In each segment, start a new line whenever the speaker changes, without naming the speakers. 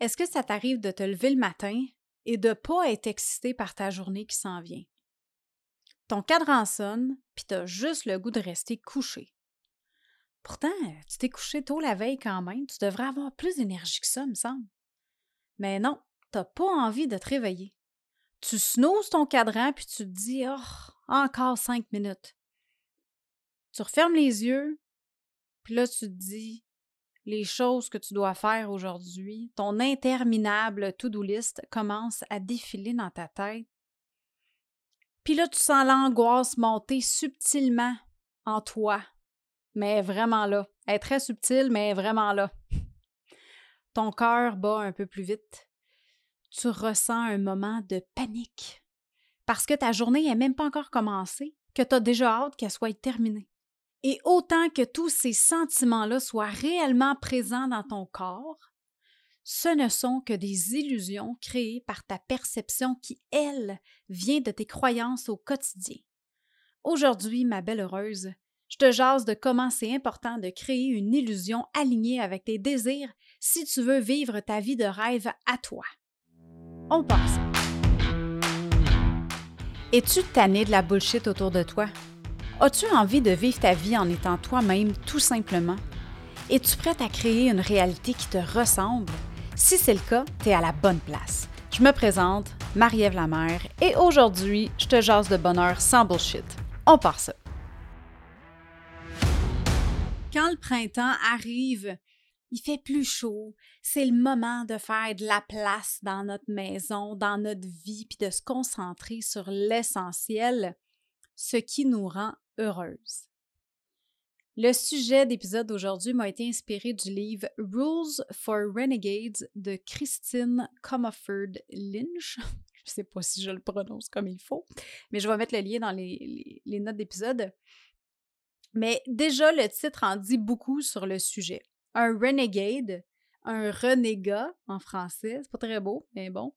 Est-ce que ça t'arrive de te lever le matin et de pas être excité par ta journée qui s'en vient? Ton cadran sonne, puis t'as juste le goût de rester couché. Pourtant, tu t'es couché tôt la veille quand même, tu devrais avoir plus d'énergie que ça, me semble. Mais non, t'as pas envie de te réveiller. Tu snoozes ton cadran, puis tu te dis, oh, encore cinq minutes. Tu refermes les yeux, puis là, tu te dis, les choses que tu dois faire aujourd'hui, ton interminable to-do list commence à défiler dans ta tête. Puis là, tu sens l'angoisse monter subtilement en toi, mais vraiment là. Elle est très subtile, mais vraiment là. Ton cœur bat un peu plus vite. Tu ressens un moment de panique parce que ta journée n'est même pas encore commencée, que tu as déjà hâte qu'elle soit terminée. Et autant que tous ces sentiments-là soient réellement présents dans ton corps, ce ne sont que des illusions créées par ta perception qui, elle, vient de tes croyances au quotidien. Aujourd'hui, ma belle heureuse, je te jase de comment c'est important de créer une illusion alignée avec tes désirs si tu veux vivre ta vie de rêve à toi. On passe. Es-tu tanné de la bullshit autour de toi? As-tu envie de vivre ta vie en étant toi-même tout simplement? Es-tu prête à créer une réalité qui te ressemble? Si c'est le cas, tu es à la bonne place. Je me présente, Marie-Ève Lamère, et aujourd'hui, je te jase de bonheur sans bullshit. On part ça. Quand le printemps arrive, il fait plus chaud. C'est le moment de faire de la place dans notre maison, dans notre vie, puis de se concentrer sur l'essentiel, ce qui nous rend heureuse. Le sujet d'épisode d'aujourd'hui m'a été inspiré du livre Rules for Renegades de Christine Comerford Lynch. Je ne sais pas si je le prononce comme il faut, mais je vais mettre le lien dans les, notes d'épisode. Mais déjà, le titre en dit beaucoup sur le sujet. Un renegade, un renégat en français, c'est pas très beau, mais bon.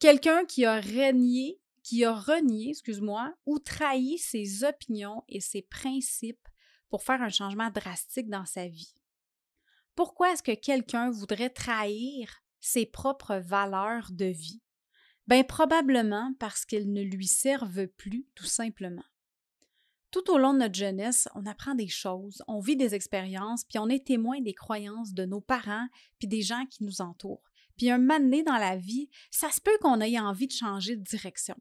Quelqu'un qui a régné qui a renié, excuse-moi, ou trahi ses opinions et ses principes pour faire un changement drastique dans sa vie. Pourquoi est-ce que quelqu'un voudrait trahir ses propres valeurs de vie? Bien, probablement parce qu'elles ne lui servent plus, tout simplement. Tout au long de notre jeunesse, on apprend des choses, on vit des expériences, puis on est témoin des croyances de nos parents, puis des gens qui nous entourent. Puis un moment donné dans la vie, ça se peut qu'on ait envie de changer de direction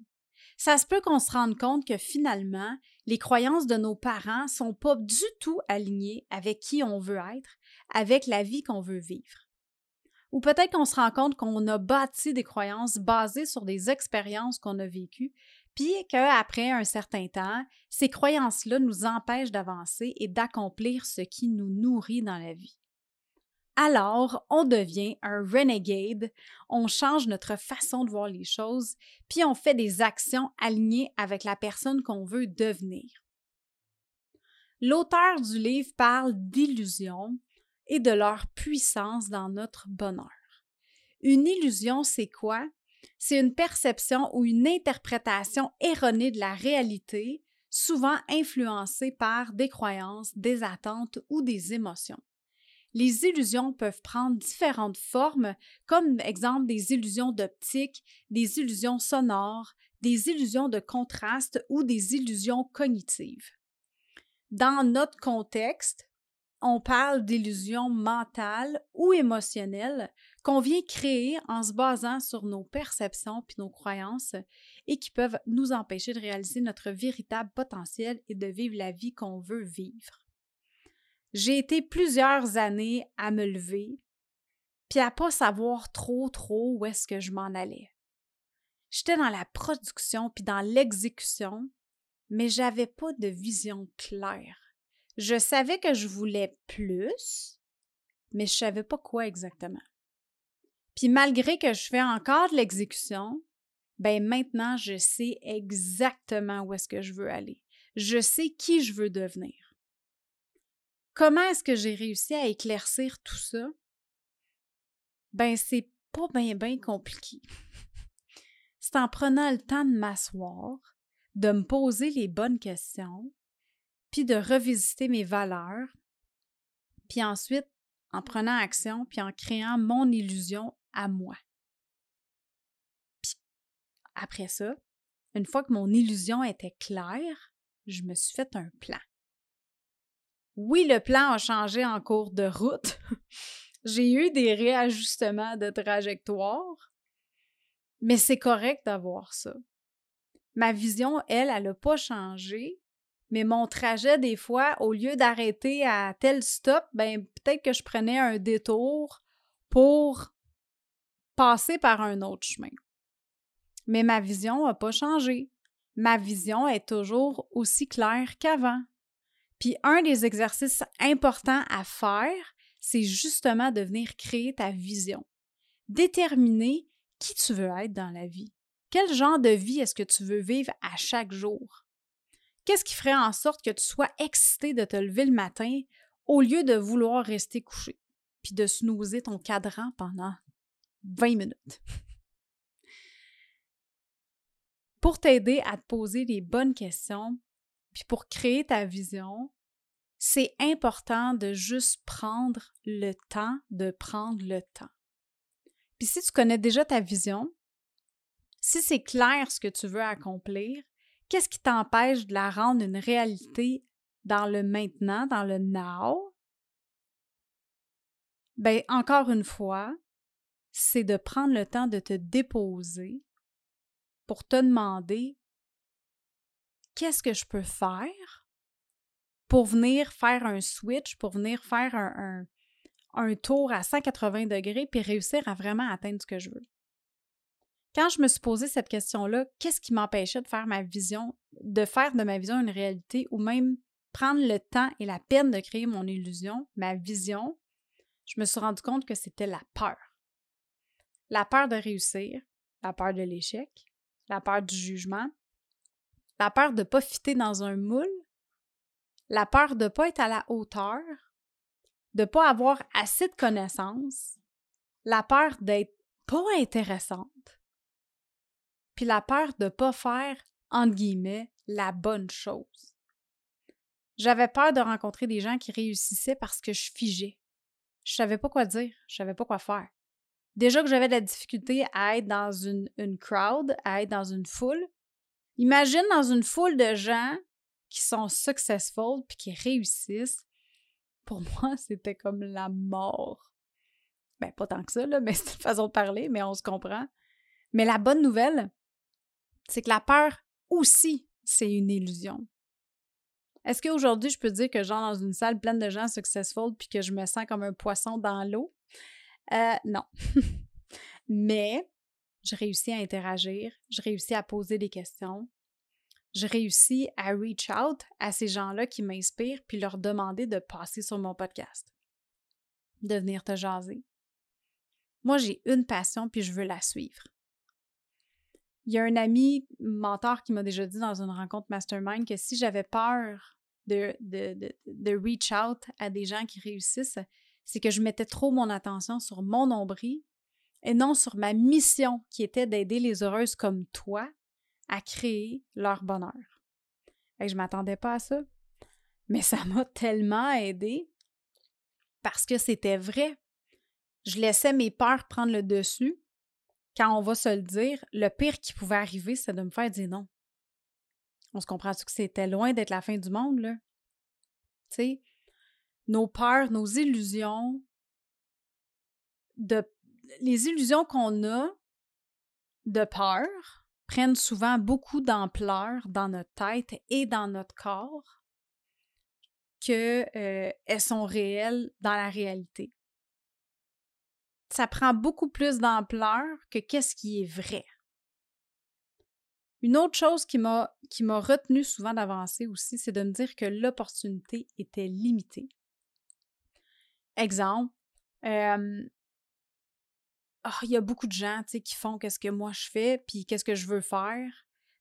ça se peut qu'on se rende compte que finalement, les croyances de nos parents sont pas du tout alignées avec qui on veut être, avec la vie qu'on veut vivre. Ou peut-être qu'on se rend compte qu'on a bâti des croyances basées sur des expériences qu'on a vécues, puis qu'après un certain temps, ces croyances-là nous empêchent d'avancer et d'accomplir ce qui nous nourrit dans la vie alors on devient un renegade, on change notre façon de voir les choses, puis on fait des actions alignées avec la personne qu'on veut devenir. L'auteur du livre parle d'illusions et de leur puissance dans notre bonheur. Une illusion, c'est quoi? C'est une perception ou une interprétation erronée de la réalité, souvent influencée par des croyances, des attentes ou des émotions les illusions peuvent prendre différentes formes, comme exemple des illusions d'optique, des illusions sonores, des illusions de contraste ou des illusions cognitives. Dans notre contexte, on parle d'illusions mentales ou émotionnelles qu'on vient créer en se basant sur nos perceptions puis nos croyances et qui peuvent nous empêcher de réaliser notre véritable potentiel et de vivre la vie qu'on veut vivre. J'ai été plusieurs années à me lever, puis à pas savoir trop, trop où est-ce que je m'en allais. J'étais dans la production puis dans l'exécution, mais j'avais pas de vision claire. Je savais que je voulais plus, mais je savais pas quoi exactement. Puis malgré que je fais encore de l'exécution, ben maintenant je sais exactement où est-ce que je veux aller. Je sais qui je veux devenir. Comment est-ce que j'ai réussi à éclaircir tout ça? Ben, c'est pas bien, bien compliqué. c'est en prenant le temps de m'asseoir, de me poser les bonnes questions, puis de revisiter mes valeurs, puis ensuite, en prenant action, puis en créant mon illusion à moi. Puis après ça, une fois que mon illusion était claire, je me suis fait un plan. Oui, le plan a changé en cours de route. J'ai eu des réajustements de trajectoire, mais c'est correct d'avoir ça. Ma vision, elle, elle n'a pas changé, mais mon trajet, des fois, au lieu d'arrêter à tel stop, ben peut-être que je prenais un détour pour passer par un autre chemin. Mais ma vision n'a pas changé. Ma vision est toujours aussi claire qu'avant. Puis un des exercices importants à faire, c'est justement de venir créer ta vision. Déterminer qui tu veux être dans la vie. Quel genre de vie est-ce que tu veux vivre à chaque jour? Qu'est-ce qui ferait en sorte que tu sois excité de te lever le matin au lieu de vouloir rester couché, puis de snoozer ton cadran pendant 20 minutes? pour t'aider à te poser les bonnes questions, puis pour créer ta vision, c'est important de juste prendre le temps de prendre le temps. Puis si tu connais déjà ta vision, si c'est clair ce que tu veux accomplir, qu'est-ce qui t'empêche de la rendre une réalité dans le maintenant, dans le now? Bien, encore une fois, c'est de prendre le temps de te déposer pour te demander qu'est-ce que je peux faire pour venir faire un switch, pour venir faire un, un, tour à 180 degrés puis réussir à vraiment atteindre ce que je veux? Quand je me suis posé cette question-là, qu'est-ce qui m'empêchait de faire ma vision, de faire de ma vision une réalité ou même prendre le temps et la peine de créer mon illusion, ma vision, je me suis rendu compte que c'était la peur. La peur de réussir, la peur de l'échec, la peur du jugement, la peur de ne pas fitter dans un moule, la peur de ne pas être à la hauteur, de ne pas avoir assez de connaissances, la peur d'être pas intéressante, puis la peur de ne pas faire, entre guillemets, la bonne chose. J'avais peur de rencontrer des gens qui réussissaient parce que je figeais. Je savais pas quoi dire, je savais pas quoi faire. Déjà que j'avais de la difficulté à être dans une, une crowd, à être dans une foule. Imagine dans une foule de gens qui sont successful puis qui réussissent. Pour moi, c'était comme la mort. Ben, pas tant que ça, là, mais c'est une façon de parler, mais on se comprend. Mais la bonne nouvelle, c'est que la peur aussi, c'est une illusion. Est-ce qu'aujourd'hui, je peux dire que genre dans une salle pleine de gens successful puis que je me sens comme un poisson dans l'eau? Euh, non. Mais je réussis à interagir, je réussis à poser des questions, je réussis à reach out à ces gens-là qui m'inspirent puis leur demander de passer sur mon podcast, de venir te jaser. Moi, j'ai une passion puis je veux la suivre. Il y a un ami mentor qui m'a déjà dit dans une rencontre mastermind que si j'avais peur de, reach out à des gens qui réussissent, c'est que je mettais trop mon attention sur mon nombril et non sur ma mission qui était d'aider les heureuses comme toi à créer leur bonheur. Et je m'attendais pas à ça, mais ça m'a tellement aidé parce que c'était vrai. Je laissais mes peurs prendre le dessus. Quand on va se le dire, le pire qui pouvait arriver, c'est de me faire dire non. On se comprend-tu que c'était loin d'être la fin du monde, là? Tu nos peurs, nos illusions, de, les illusions qu'on a de peur prennent souvent beaucoup d'ampleur dans notre tête et dans notre corps qu'elles euh, sont réelles dans la réalité. Ça prend beaucoup plus d'ampleur que qu'est-ce qui est vrai. Une autre chose qui m'a retenu souvent d'avancer aussi, c'est de me dire que l'opportunité était limitée. Exemple, ah, il y a beaucoup de gens qui font qu'est-ce que moi je fais, puis qu'est-ce que je veux faire.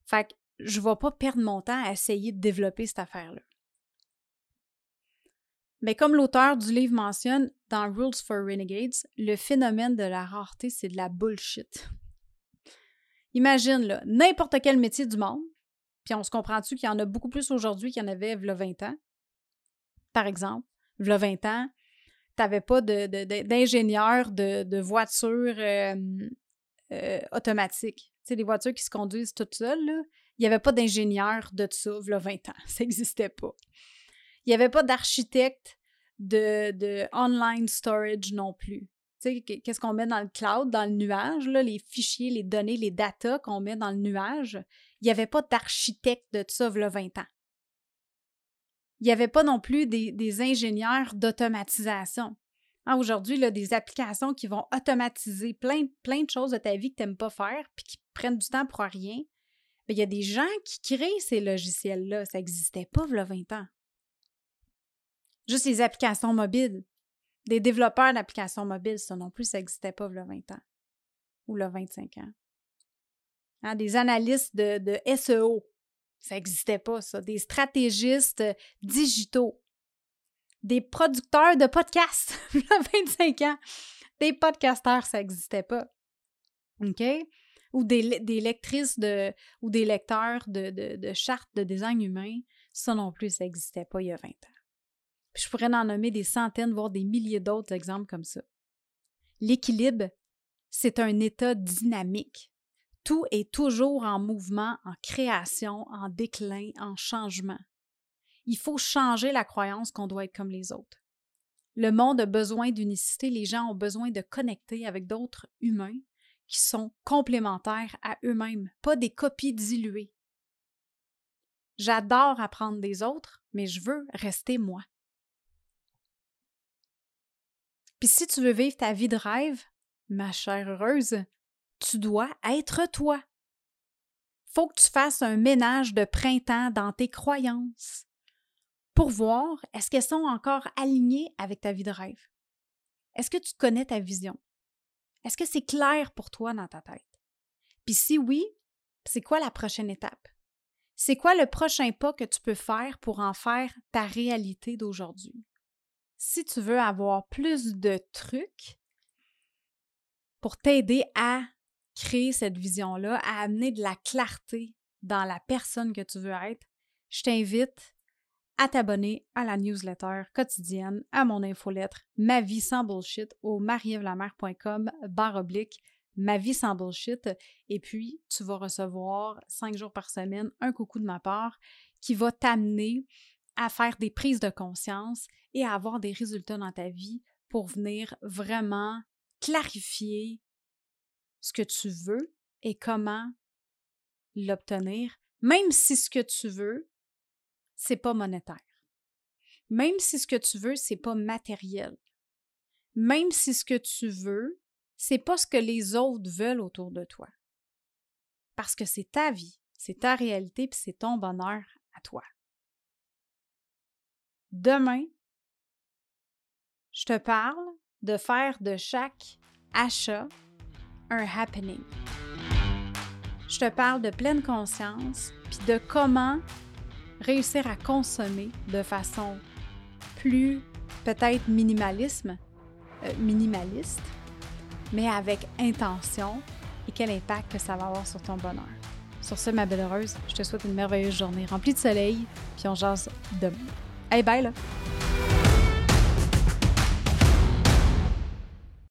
Fait que je ne vais pas perdre mon temps à essayer de développer cette affaire-là. Mais comme l'auteur du livre mentionne dans Rules for Renegades, le phénomène de la rareté, c'est de la bullshit. Imagine, là, n'importe quel métier du monde, puis on se comprend-tu qu'il y en a beaucoup plus aujourd'hui qu'il y en avait a 20 ans? Par exemple, a 20 ans, n'avais pas d'ingénieur de, voitures euh, euh, automatiques. Tu sais, des voitures qui se conduisent toutes seules, il n'y avait pas d'ingénieur de ça, il 20 ans. Ça n'existait pas. Il n'y avait pas d'architecte de, online storage non plus. Tu sais, qu'est-ce qu'on met dans le cloud, dans le nuage, là, les fichiers, les données, les datas qu'on met dans le nuage. Il n'y avait pas d'architecte de ça, il 20 ans. Il n'y avait pas non plus des, ingénieurs d'automatisation. Hein, Aujourd'hui, des applications qui vont automatiser plein, plein de choses de ta vie que tu n'aimes pas faire puis qui prennent du temps pour rien. Il y a des gens qui créent ces logiciels-là. Ça n'existait pas il y a 20 ans. Juste les applications mobiles. Des développeurs d'applications mobiles, ça non plus, ça n'existait pas il y a 20 ans. Ou il y a 25 ans. Hein, des analystes de SEO. Ça n'existait pas, ça. Des stratégistes euh, digitaux. Des producteurs de podcasts, il y a 25 ans. Des podcasteurs, ça n'existait pas. OK? Ou des, des, lectrices de, ou des lecteurs de, de, de chartes de design humain, ça non plus, ça n'existait pas il y a 20 ans. je pourrais en nommer des centaines, voire des milliers d'autres exemples comme ça. L'équilibre, c'est un état dynamique. Tout est toujours en mouvement, en création, en déclin, en changement. Il faut changer la croyance qu'on doit être comme les autres. Le monde a besoin d'unicité, les gens ont besoin de connecter avec d'autres humains qui sont complémentaires à eux-mêmes, pas des copies diluées. J'adore apprendre des autres, mais je veux rester moi. Puis si tu veux vivre ta vie de rêve, ma chère heureuse, tu dois être toi. Faut que tu fasses un ménage de printemps dans tes croyances pour voir est-ce qu'elles sont encore alignées avec ta vie de rêve. Est-ce que tu connais ta vision? Est-ce que c'est clair pour toi dans ta tête? Puis si oui, c'est quoi la prochaine étape? C'est quoi le prochain pas que tu peux faire pour en faire ta réalité d'aujourd'hui? Si tu veux avoir plus de trucs pour t'aider à créer cette vision-là, à amener de la clarté dans la personne que tu veux être, je t'invite à t'abonner à la newsletter quotidienne, à mon infolettre Ma vie sans bullshit au marievlamer.com barre oblique Ma vie sans bullshit. Et puis, tu vas recevoir cinq jours par semaine un coucou de ma part qui va t'amener à faire des prises de conscience et à avoir des résultats dans ta vie pour venir vraiment clarifier ce que tu veux et comment l'obtenir, même si ce que tu veux, c'est pas monétaire. Même si ce que tu veux, c'est pas matériel. Même si ce que tu veux, c'est pas ce que les autres veulent autour de toi. Parce que c'est ta vie, c'est ta réalité, puis c'est ton bonheur à toi. Demain, je te parle de faire de chaque achat happening. Je te parle de pleine conscience, puis de comment réussir à consommer de façon plus peut-être minimalisme, euh, minimaliste, mais avec intention et quel impact que ça va avoir sur ton bonheur. Sur ce, ma belle heureuse, je te souhaite une merveilleuse journée remplie de soleil, puis on jase demain. Hey, bye là!